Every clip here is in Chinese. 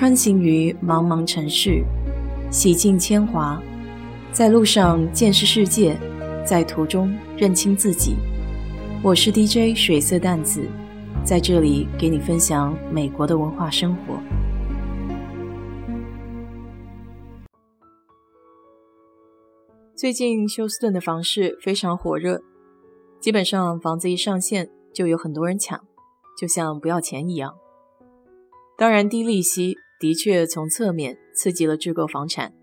穿行于茫茫城市，洗尽铅华，在路上见识世界，在途中认清自己。我是 DJ 水色淡子，在这里给你分享美国的文化生活。最近休斯顿的房市非常火热，基本上房子一上线就有很多人抢，就像不要钱一样。当然，低利息的确从侧面刺激了置购房产。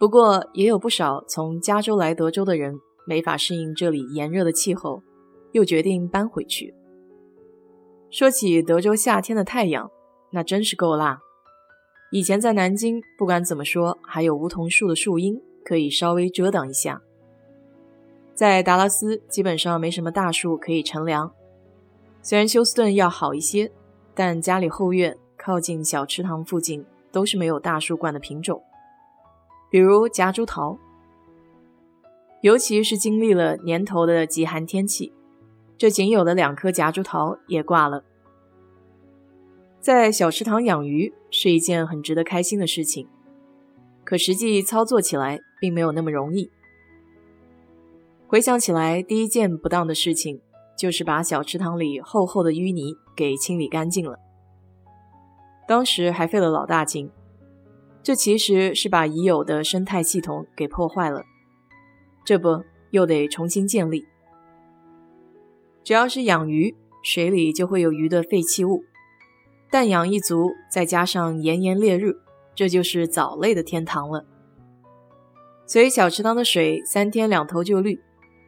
不过，也有不少从加州来德州的人没法适应这里炎热的气候，又决定搬回去。说起德州夏天的太阳，那真是够辣。以前在南京，不管怎么说，还有梧桐树的树荫可以稍微遮挡一下。在达拉斯，基本上没什么大树可以乘凉。虽然休斯顿要好一些。但家里后院靠近小池塘附近都是没有大树冠的品种，比如夹竹桃。尤其是经历了年头的极寒天气，这仅有的两棵夹竹桃也挂了。在小池塘养鱼是一件很值得开心的事情，可实际操作起来并没有那么容易。回想起来，第一件不当的事情。就是把小池塘里厚厚的淤泥给清理干净了，当时还费了老大劲。这其实是把已有的生态系统给破坏了，这不又得重新建立。只要是养鱼，水里就会有鱼的废弃物，氮氧一足，再加上炎炎烈日，这就是藻类的天堂了。所以小池塘的水三天两头就绿。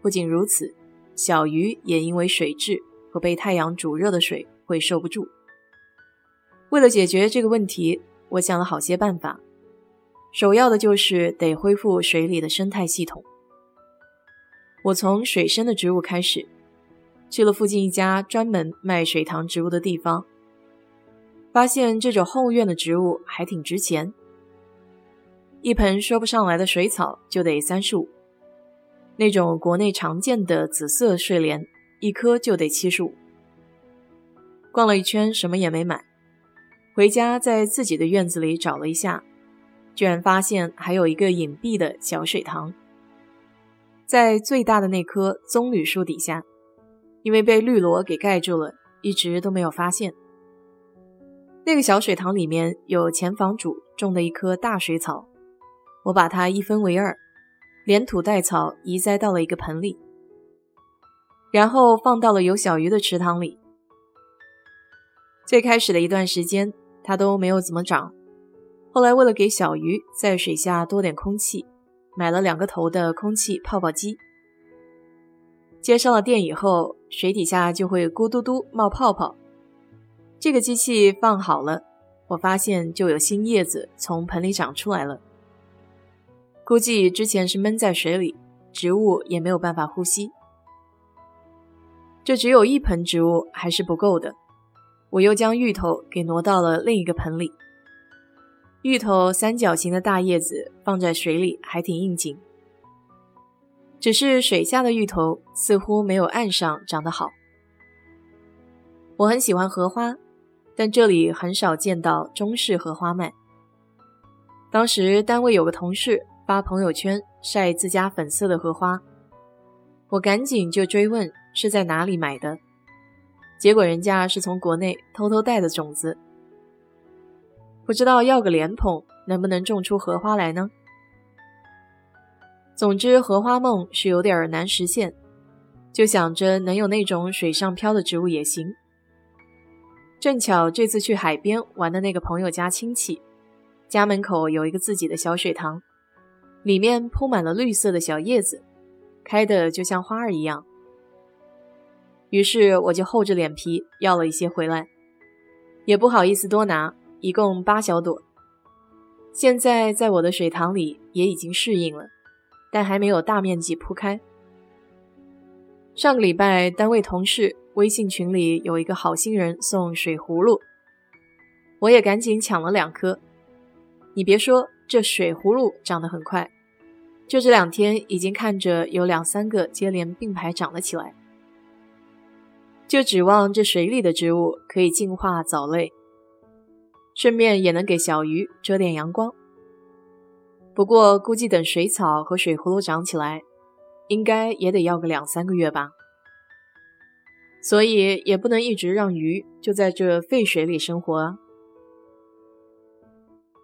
不仅如此。小鱼也因为水质和被太阳煮热的水会受不住。为了解决这个问题，我想了好些办法。首要的就是得恢复水里的生态系统。我从水生的植物开始，去了附近一家专门卖水塘植物的地方，发现这种后院的植物还挺值钱，一盆说不上来的水草就得三十五。那种国内常见的紫色睡莲，一颗就得七十五。逛了一圈，什么也没买。回家在自己的院子里找了一下，居然发现还有一个隐蔽的小水塘，在最大的那棵棕榈树底下，因为被绿萝给盖住了，一直都没有发现。那个小水塘里面有前房主种的一棵大水草，我把它一分为二。连土带草移栽到了一个盆里，然后放到了有小鱼的池塘里。最开始的一段时间，它都没有怎么长。后来为了给小鱼在水下多点空气，买了两个头的空气泡泡机。接上了电以后，水底下就会咕嘟嘟冒泡泡。这个机器放好了，我发现就有新叶子从盆里长出来了。估计之前是闷在水里，植物也没有办法呼吸。这只有一盆植物还是不够的，我又将芋头给挪到了另一个盆里。芋头三角形的大叶子放在水里还挺应景，只是水下的芋头似乎没有岸上长得好。我很喜欢荷花，但这里很少见到中式荷花卖。当时单位有个同事。发朋友圈晒自家粉色的荷花，我赶紧就追问是在哪里买的，结果人家是从国内偷偷带的种子，不知道要个莲蓬能不能种出荷花来呢？总之，荷花梦是有点难实现，就想着能有那种水上漂的植物也行。正巧这次去海边玩的那个朋友家亲戚，家门口有一个自己的小水塘。里面铺满了绿色的小叶子，开的就像花儿一样。于是我就厚着脸皮要了一些回来，也不好意思多拿，一共八小朵。现在在我的水塘里也已经适应了，但还没有大面积铺开。上个礼拜单位同事微信群里有一个好心人送水葫芦，我也赶紧抢了两颗。你别说，这水葫芦长得很快。就这两天，已经看着有两三个接连并排长了起来，就指望这水里的植物可以净化藻类。顺便也能给小鱼遮点阳光。不过估计等水草和水葫芦长起来，应该也得要个两三个月吧。所以也不能一直让鱼就在这废水里生活啊。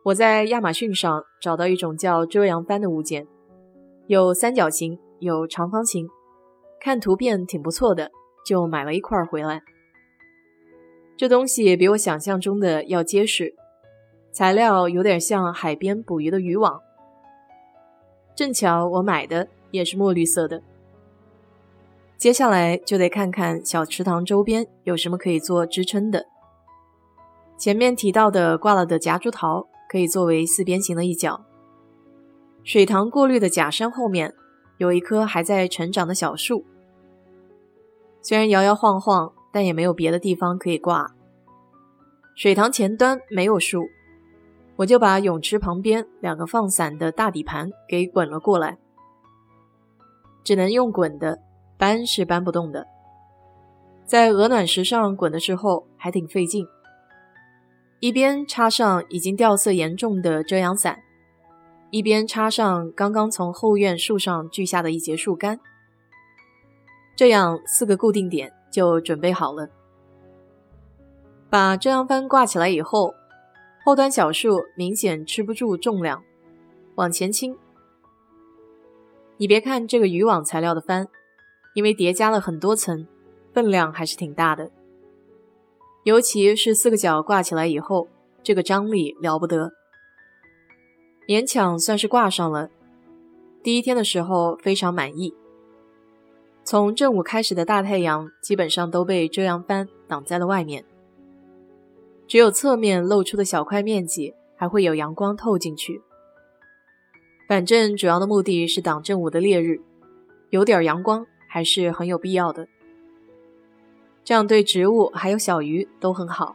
我在亚马逊上找到一种叫遮阳帆的物件，有三角形，有长方形，看图片挺不错的，就买了一块回来。这东西比我想象中的要结实，材料有点像海边捕鱼的渔网。正巧我买的也是墨绿色的。接下来就得看看小池塘周边有什么可以做支撑的。前面提到的挂了的夹竹桃可以作为四边形的一角。水塘过滤的假山后面有一棵还在成长的小树，虽然摇摇晃晃。但也没有别的地方可以挂。水塘前端没有树，我就把泳池旁边两个放伞的大底盘给滚了过来。只能用滚的，搬是搬不动的。在鹅卵石上滚的时候还挺费劲。一边插上已经掉色严重的遮阳伞，一边插上刚刚从后院树上锯下的一截树干，这样四个固定点。就准备好了，把遮阳帆挂起来以后，后端小树明显吃不住重量，往前倾。你别看这个渔网材料的帆，因为叠加了很多层，分量还是挺大的。尤其是四个角挂起来以后，这个张力了不得。勉强算是挂上了，第一天的时候非常满意。从正午开始的大太阳基本上都被遮阳帆挡在了外面，只有侧面露出的小块面积还会有阳光透进去。反正主要的目的是挡正午的烈日，有点阳光还是很有必要的。这样对植物还有小鱼都很好。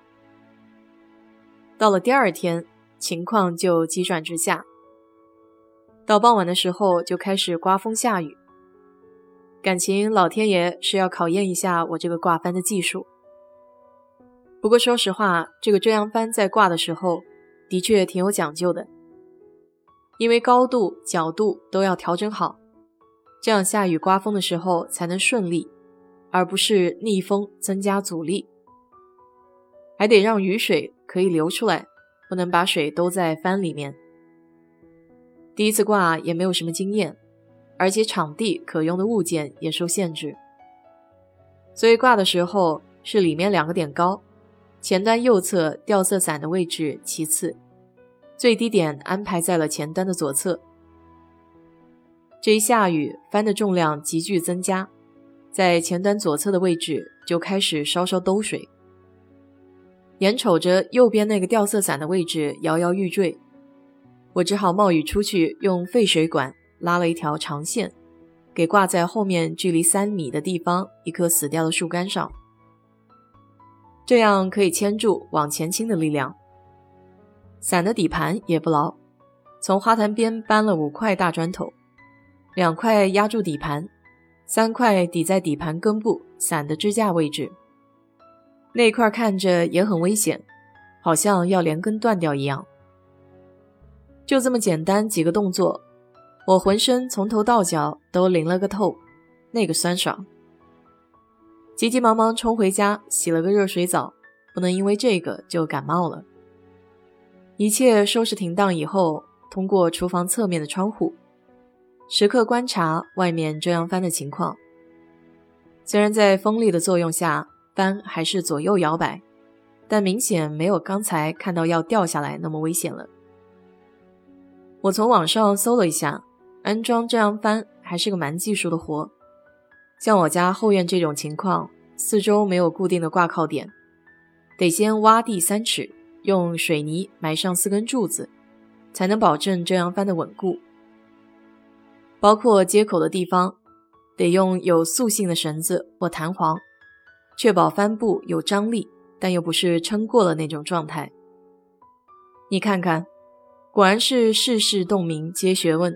到了第二天，情况就急转直下，到傍晚的时候就开始刮风下雨。感情老天爷是要考验一下我这个挂帆的技术。不过说实话，这个遮阳帆在挂的时候的确挺有讲究的，因为高度、角度都要调整好，这样下雨刮风的时候才能顺利，而不是逆风增加阻力。还得让雨水可以流出来，不能把水都在帆里面。第一次挂也没有什么经验。而且场地可用的物件也受限制，所以挂的时候是里面两个点高，前端右侧吊色伞的位置其次，最低点安排在了前端的左侧。这一下雨，帆的重量急剧增加，在前端左侧的位置就开始稍稍兜水，眼瞅着右边那个吊色伞的位置摇摇欲坠，我只好冒雨出去用废水管。拉了一条长线，给挂在后面距离三米的地方一棵死掉的树干上，这样可以牵住往前倾的力量。伞的底盘也不牢，从花坛边搬了五块大砖头，两块压住底盘，三块抵在底盘根部伞的支架位置。那块看着也很危险，好像要连根断掉一样。就这么简单几个动作。我浑身从头到脚都淋了个透，那个酸爽。急急忙忙冲回家洗了个热水澡，不能因为这个就感冒了。一切收拾停当以后，通过厨房侧面的窗户，时刻观察外面遮阳帆的情况。虽然在风力的作用下，帆还是左右摇摆，但明显没有刚才看到要掉下来那么危险了。我从网上搜了一下。安装遮阳帆还是个蛮技术的活，像我家后院这种情况，四周没有固定的挂靠点，得先挖地三尺，用水泥埋上四根柱子，才能保证遮阳帆的稳固。包括接口的地方，得用有塑性的绳子或弹簧，确保帆布有张力，但又不是撑过了那种状态。你看看，果然是世事洞明皆学问。